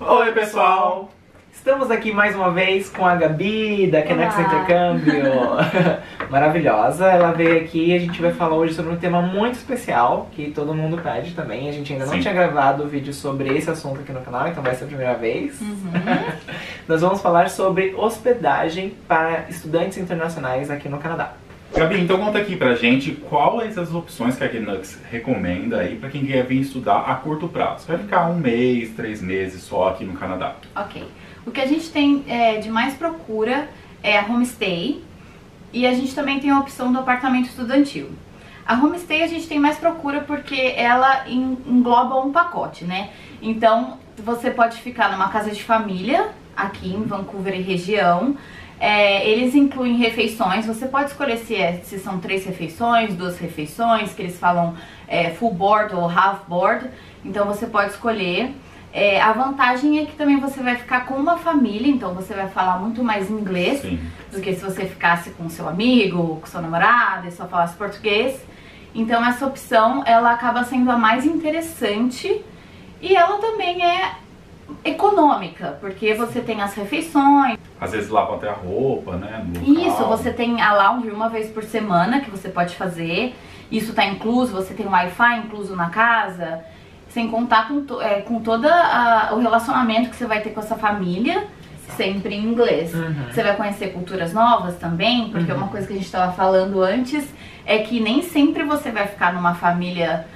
Oi, pessoal! Estamos aqui mais uma vez com a Gabi da Kenex. Intercâmbio. Maravilhosa. Ela veio aqui e a gente vai falar hoje sobre um tema muito especial que todo mundo pede também. A gente ainda não Sim. tinha gravado vídeo sobre esse assunto aqui no canal, então vai ser a primeira vez. Uhum. Nós vamos falar sobre hospedagem para estudantes internacionais aqui no Canadá. Gabi, então conta aqui pra gente quais as opções que a Knux recomenda aí pra quem quer vir estudar a curto prazo. Vai ficar um mês, três meses só aqui no Canadá. Ok. O que a gente tem é, de mais procura é a homestay e a gente também tem a opção do apartamento estudantil. A homestay a gente tem mais procura porque ela en- engloba um pacote, né? Então você pode ficar numa casa de família aqui em Vancouver e região. É, eles incluem refeições, você pode escolher se, é- se são três refeições, duas refeições, que eles falam é, full board ou half board. Então você pode escolher. É, a vantagem é que também você vai ficar com uma família, então você vai falar muito mais inglês Sim. do que se você ficasse com seu amigo, com seu namorado e só falasse português. Então essa opção ela acaba sendo a mais interessante e ela também é econômica, porque você tem as refeições. Às vezes lavam até a roupa, né? Isso, você tem a lounge uma vez por semana que você pode fazer. Isso tá incluso, você tem Wi-Fi incluso na casa. Sem contar com, to- é, com todo o relacionamento que você vai ter com essa família, sempre em inglês. Uhum. Você vai conhecer culturas novas também, porque Uhum. uma coisa que a gente estava falando antes é que nem sempre você vai ficar numa família.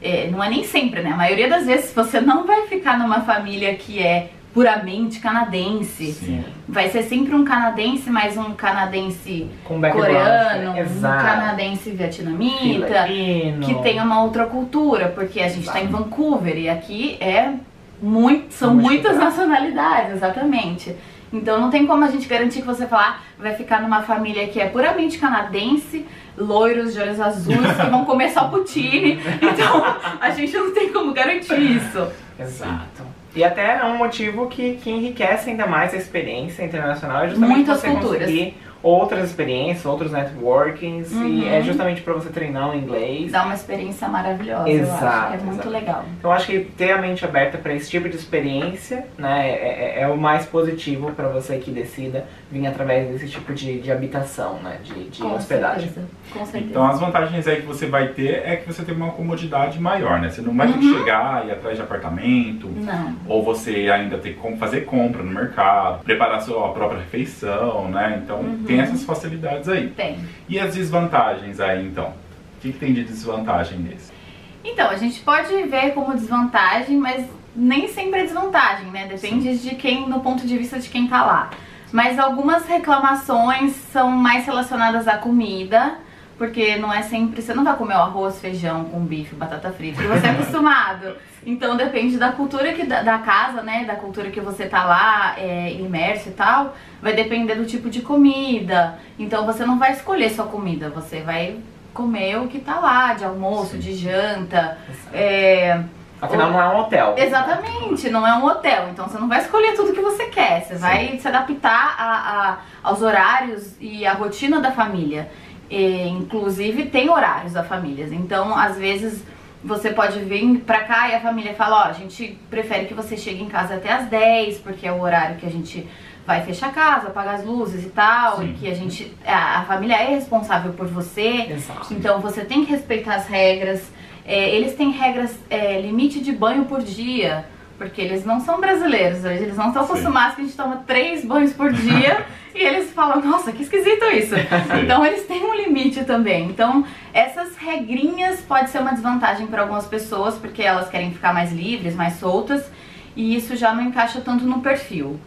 é, não é nem sempre, né? A maioria das vezes você não vai ficar numa família que é puramente canadense. Sim. Vai ser sempre um canadense, mas um canadense coreano, um Exato. canadense vietnamita, Filipino. que tem uma outra cultura, porque a gente está em. Vancouver e aqui é muito, são muitas Multicultural. nacionalidades, exatamente. Então não tem como a gente garantir que você falar vai ficar numa família que é puramente canadense, loiros de olhos azuis que vão comer só poutine. Então a gente não tem como garantir isso. Exato. E até é um motivo que, que enriquece ainda mais a experiência internacional, é justamente Muitas você culturas. conseguir outras experiências, outros networkings, e Uhum. é justamente para você treinar o inglês. Dá uma experiência maravilhosa, eu Exato, acho. É muito exato. legal. Então eu acho que ter a mente aberta para esse tipo de experiência, né, é, é- é o mais positivo para você que decida vir através desse tipo de, de habitação, né, de, de Com hospedagem. certeza. Com certeza. Então as vantagens aí que você vai ter é que você tem uma comodidade maior, né? Você não vai ter que Uhum. chegar e ir atrás de apartamento, Não. ou você ainda tem que fazer compra no mercado, preparar sua própria refeição, né? Então Uhum. Tem essas facilidades aí. Tem. E as desvantagens aí então? O que, que tem de desvantagem nesse? Então, a gente pode ver como desvantagem, mas nem sempre é desvantagem, né? Depende de quem, no ponto de vista de quem tá lá. Mas algumas reclamações são mais relacionadas à comida, porque não é sempre. Você não vai comer o arroz, feijão com bife, batata frita, que você é acostumado. Então depende da cultura que, da, da casa, né? Da cultura que você tá lá, é, imerso e tal. Vai depender do tipo de comida. Então você não vai escolher sua comida, você vai comer o que tá lá, de almoço, Sim. de janta. É, Afinal, não é um hotel. Exatamente, não é um hotel, então você não vai escolher tudo que você quer, você vai se adaptar a, a- aos horários e à rotina da família. E, inclusive tem horários da família, então às vezes você pode vir pra cá e a família fala, ó, a gente prefere que você chegue em casa até às 10, porque é o horário que a gente vai fechar a casa, apagar as luzes e tal, Sim. e que a gente, a, a família é responsável por você, Exato. então você tem que respeitar as regras. É, eles têm regras, é, limite de banho por dia, porque eles não são brasileiros, eles não estão acostumados que a gente toma três banhos por dia e eles falam, nossa, que esquisito isso. Então eles têm um limite também. Então essas regrinhas pode ser uma desvantagem para algumas pessoas, porque elas querem ficar mais livres, mais soltas, e isso já não encaixa tanto no perfil.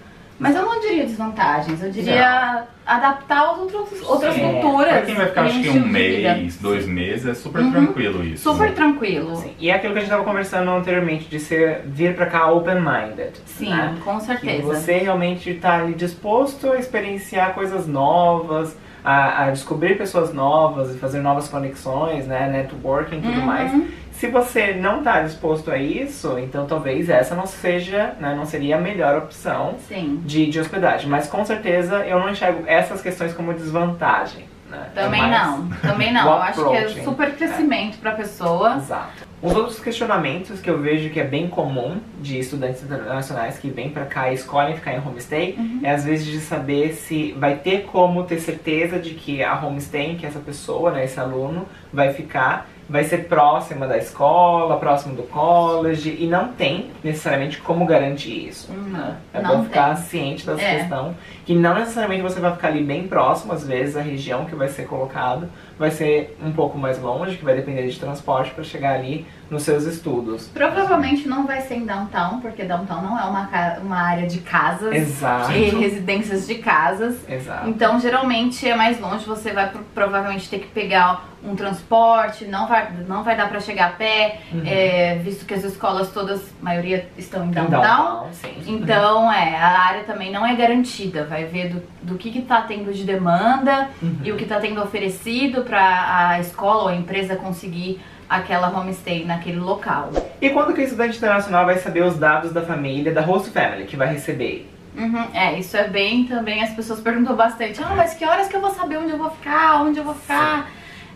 Mas eu não diria desvantagens, eu diria adaptar aos outros, outras Sim. culturas. Pra quem vai ficar e acho que um mês, dois meses, é super Uhum. tranquilo isso. Super né? tranquilo. Sim. E é aquilo que a gente estava conversando anteriormente, de ser, vir pra cá open-minded. Sim, né? com Que certeza. você realmente está ali disposto a experienciar coisas novas, a, a descobrir pessoas novas e fazer novas conexões, né? Networking e tudo Uhum. mais. Se você não está disposto a isso, então talvez essa não seja, né, não seria a melhor opção Sim. de, de hospedagem. Mas com certeza eu não enxergo essas questões como desvantagem. Né? É Também mais não, também não. Eu acho que é super crescimento pra pessoa. Approach. super crescimento pra pessoa. Exato. Os outros questionamentos que eu vejo que é bem comum de estudantes internacionais que vêm pra cá e escolhem ficar em homestay é às vezes de saber se vai ter como ter certeza de que a homestay, que essa pessoa, né, esse aluno, vai ficar, vai ser próxima da escola, próximo do college e não tem necessariamente como garantir isso. Não, É não bom ficar tem. ciente dessa É. questão, que não necessariamente você vai ficar ali bem próximo, às vezes a região que vai ser colocado vai ser um pouco mais longe, que vai depender de transporte para chegar ali nos seus estudos. Provavelmente não vai ser em downtown, porque downtown não é uma, uma área de casas Exato. e residências de casas. Exato. Então, geralmente é mais longe, você vai pro- provavelmente ter que pegar um transporte, não vai, não vai dar pra chegar a pé, Uhum. é, visto que as escolas todas, a maioria estão em downtown. sim. Então, é, a área também não é garantida, vai ver do, do que, que tá tendo de demanda Uhum. e o que tá tendo oferecido pra a escola ou a empresa conseguir aquela homestay naquele local. E quando que o estudante internacional vai saber os dados da família, da host family, que vai receber? Uhum, é, isso é bem também, as pessoas perguntam bastante, ah, mas que horas que eu vou saber onde eu vou ficar, onde eu vou ficar?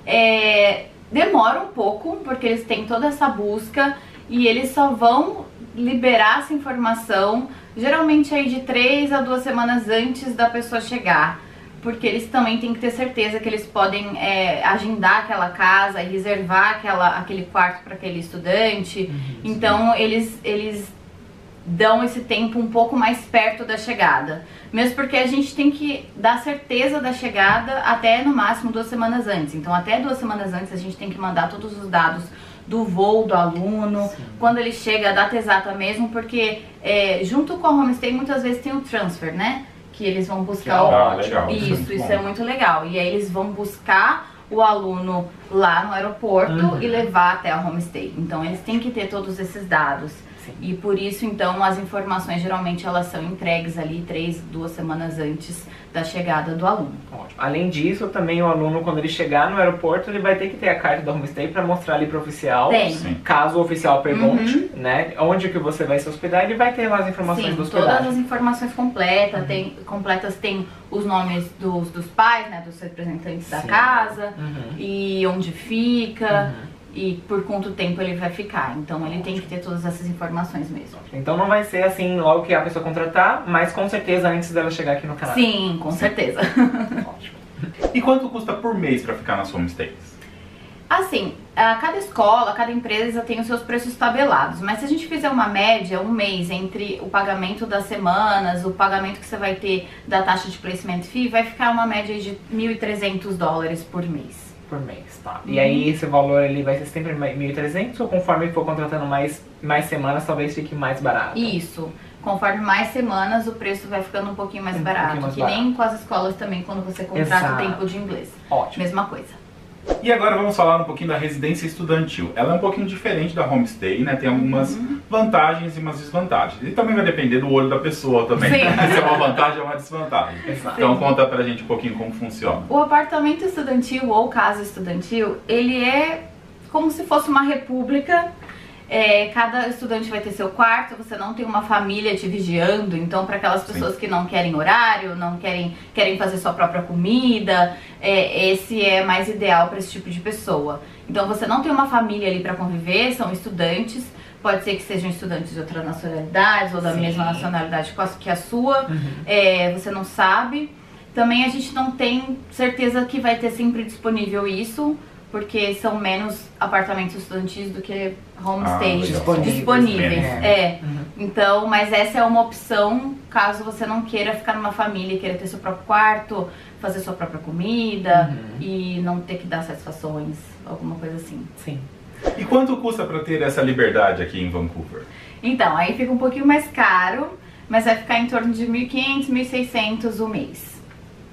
É, demora um pouco, porque eles têm toda essa busca e eles só vão liberar essa informação, geralmente aí de três a duas semanas antes da pessoa chegar. Porque eles também têm que ter certeza que eles podem é, agendar aquela casa e reservar aquela, aquele quarto para aquele estudante. Então eles, eles dão esse tempo um pouco mais perto da chegada. Mesmo porque a gente tem que dar certeza da chegada até no máximo duas semanas antes. Então, até duas semanas antes, a gente tem que mandar todos os dados do voo do aluno, quando ele chega, a data exata mesmo, porque é, junto com a homestay muitas vezes tem o transfer, né? Que eles vão buscar o, Ah, legal. isso, isso é muito legal. E aí eles vão buscar o aluno lá no aeroporto Uhum. e levar até a homestay. Então eles têm que ter todos esses dados. E por isso, então, as informações geralmente elas são entregues ali três, duas semanas antes da chegada do aluno. Ótimo. Além disso, também o aluno, quando ele chegar no aeroporto, ele vai ter que ter a carta da homestay para mostrar ali pro oficial. Tem. Sim. Caso o oficial pergunte, né, onde que você vai se hospedar, ele vai ter lá as informações Sim, do todas hospedagem. as informações completas, tem, completas tem os nomes dos, dos pais, né, dos representantes da Sim. casa, Uhum. e onde fica, Uhum. E por quanto tempo ele vai ficar. Então ele tem que ter todas essas informações mesmo. Então não vai ser assim logo que a pessoa contratar, mas com certeza antes dela chegar aqui no canal. Sim, com certeza. Ótimo. E quanto custa por mês pra ficar nas homestays? Assim, a cada escola, cada empresa tem os seus preços tabelados, mas se a gente fizer uma média, um mês entre o pagamento das semanas, o pagamento que você vai ter da taxa de placement fee, vai ficar uma média de 1.300 dólares por mês. Por mês, tá. Uhum. E aí esse valor ele vai ser sempre 1.300 ou conforme for contratando mais, mais semanas, talvez fique mais barato? Isso. Conforme mais semanas, o preço vai ficando um pouquinho mais Um barato. pouquinho mais que barato. nem com as escolas também, quando você contrata o Exato. tempo de inglês. Ótimo. Mesma coisa. E agora vamos falar um pouquinho da residência estudantil. Ela é um pouquinho diferente da homestay, né? Tem algumas Uhum. vantagens e umas desvantagens. E também vai depender do olho da pessoa também. Sim. Se é uma vantagem ou uma desvantagem. Exato. Então conta pra gente um pouquinho como funciona. O apartamento estudantil ou casa estudantil, ele é como se fosse uma república. É, cada estudante vai ter seu quarto, você não tem uma família te vigiando, então para aquelas Sim. pessoas que não querem horário, não querem, querem fazer sua própria comida, é, esse é mais ideal para esse tipo de pessoa. Então você não tem uma família ali para conviver, são estudantes, pode ser que sejam estudantes de outra nacionalidade ou da Sim. mesma nacionalidade que a sua, Uhum. é, você não sabe. Também a gente não tem certeza que vai ter sempre disponível isso, porque são menos apartamentos estudantis do que homestays Ah, Disponíveis, disponíveis. né? É. Uhum. Então, mas essa é uma opção caso você não queira ficar numa família, queira ter seu próprio quarto, fazer sua própria comida Uhum. e não ter que dar satisfações, alguma coisa assim. Sim. E quanto custa pra ter essa liberdade aqui em Vancouver? Então, aí fica um pouquinho mais caro, mas vai ficar em torno de 1.500, 1.600 o mês.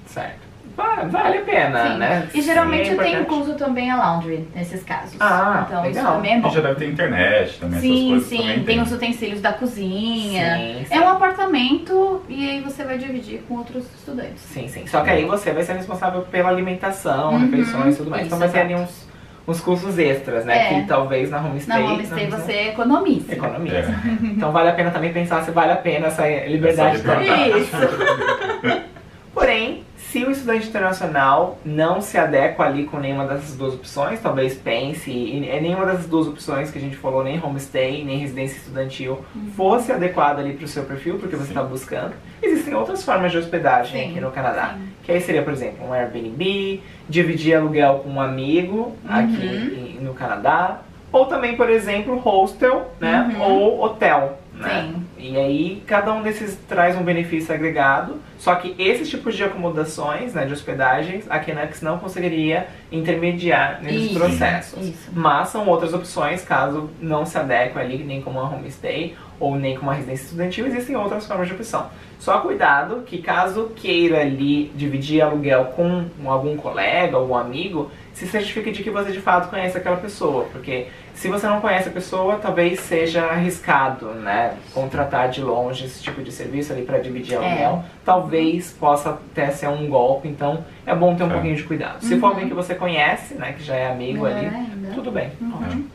Certo. Va- Vale a pena, Sim. né? E geralmente Sim, é tem importante. incluso também a laundry nesses casos. Ah, então isso legal. também é E bom. já deve ter internet também, essas Sim, coisas sim, também tem os utensílios da cozinha. Sim, sim. É um apartamento e aí você vai dividir com outros estudantes. Sim, sim. Só que aí você vai ser responsável pela alimentação, Uhum, refeições e tudo mais. isso, então vai ter ali uns, uns custos extras, né? É. Que talvez na Na homestay... homestay não- você economiza. Economiza. É. Então vale a pena também pensar se vale a pena essa liberdade Essa liberdade. Isso. Porém, Se o estudante internacional não se adequa ali com nenhuma dessas duas opções, talvez pense, e é nenhuma dessas duas opções que a gente falou, nem homestay, nem residência estudantil, Uhum. fosse adequada ali para o seu perfil, porque você está buscando. Existem outras formas de hospedagem Sim, aqui no Canadá. sim. Que aí seria, por exemplo, um Airbnb, dividir aluguel com um amigo aqui Uhum. no Canadá. Ou também, por exemplo, hostel, né? Uhum. Ou hotel, né? E aí, cada um desses traz um benefício agregado. Só que esses tipos de acomodações, né, de hospedagens, a Kenex não conseguiria intermediar nesses Isso. processos. Isso. Mas são outras opções, caso não se adeque ali, nem como uma homestay ou nem como uma residência estudantil, existem outras formas de opção. Só cuidado que caso queira ali dividir aluguel com algum colega, algum amigo, se certifique de que você de fato conhece aquela pessoa, porque se você não conhece a pessoa, talvez seja arriscado, né, contratar de longe esse tipo de serviço ali para dividir aluguel. Talvez possa até ser um golpe, então é bom ter um É. pouquinho de cuidado. Se for alguém que você conhece, né, que já é amigo Melhor ali, ainda. tudo bem. Ótimo.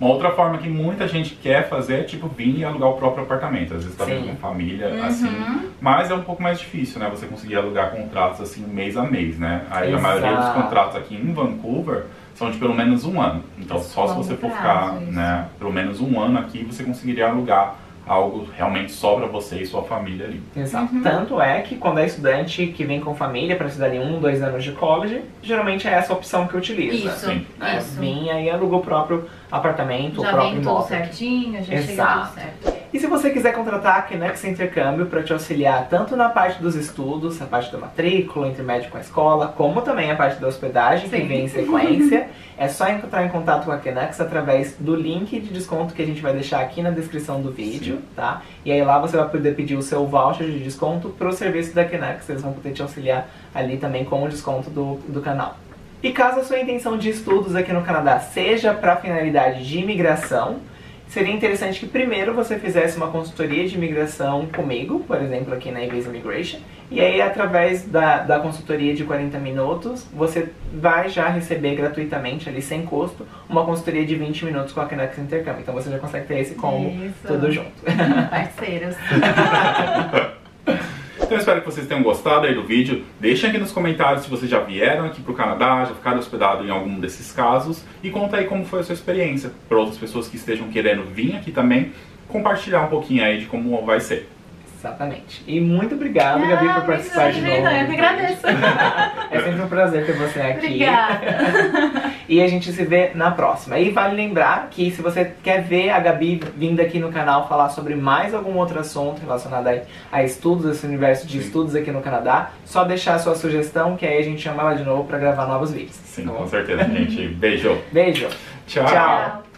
Uma outra forma que muita gente quer fazer é tipo vir e alugar o próprio apartamento. Às vezes tá com família, Uhum. assim. Mas é um pouco mais difícil, né? Você conseguir alugar contratos assim mês a mês, né? Aí a Exato. maioria dos contratos aqui em Vancouver são de pelo menos um ano. Então só se você for ficar, né, pelo menos um ano aqui, você conseguiria alugar algo realmente só pra você e sua família ali. Exato. Uhum. Tanto é que quando é estudante que vem com família para estudar ali um, dois anos de college, geralmente é essa opção que utiliza. Isso, Sim. Isso. Vem aí aluga o próprio apartamento, o Já próprio vem tudo certinho, já chega Exato. tudo certo. E se você quiser contratar a Kinex Intercâmbio para te auxiliar tanto na parte dos estudos, a parte da matrícula, intermédio com a escola, como também a parte da hospedagem, que Sim. vem em sequência, é só entrar em contato com a Kinex através do link de desconto que a gente vai deixar aqui na descrição do vídeo, tá? E aí lá você vai poder pedir o seu voucher de desconto pro serviço da Kinex, eles vão poder te auxiliar ali também com o desconto do, do canal. E caso a sua intenção de estudos aqui no Canadá seja para finalidade de imigração, seria interessante que primeiro você fizesse uma consultoria de imigração comigo, por exemplo, aqui na Ibis Immigration, e aí através da, da consultoria de 40 minutos, você vai já receber gratuitamente, ali sem custo, uma consultoria de 20 minutos com a Kinex Intercâmbio. Então você já consegue ter esse combo Isso. tudo junto. Parceiros. Então eu espero que vocês tenham gostado aí do vídeo. Deixem aqui nos comentários se vocês já vieram aqui pro Canadá, já ficaram hospedados em algum desses casos. E conta aí como foi a sua experiência. Para outras pessoas que estejam querendo vir aqui também, compartilhar um pouquinho aí de como vai ser. Exatamente. E muito obrigado, Gabi, por participar de novo. Eu que agradeço. É sempre um prazer ter você aqui. Obrigada. E a gente se vê na próxima. E vale lembrar que se você quer ver a Gabi vindo aqui no canal falar sobre mais algum outro assunto relacionado a, a estudos, esse universo de Sim. estudos aqui no Canadá, só deixar a sua sugestão que aí a gente chama ela de novo para gravar novos vídeos. Sim, Tá com certeza, gente. Beijo. Beijo. Tchau. Tchau.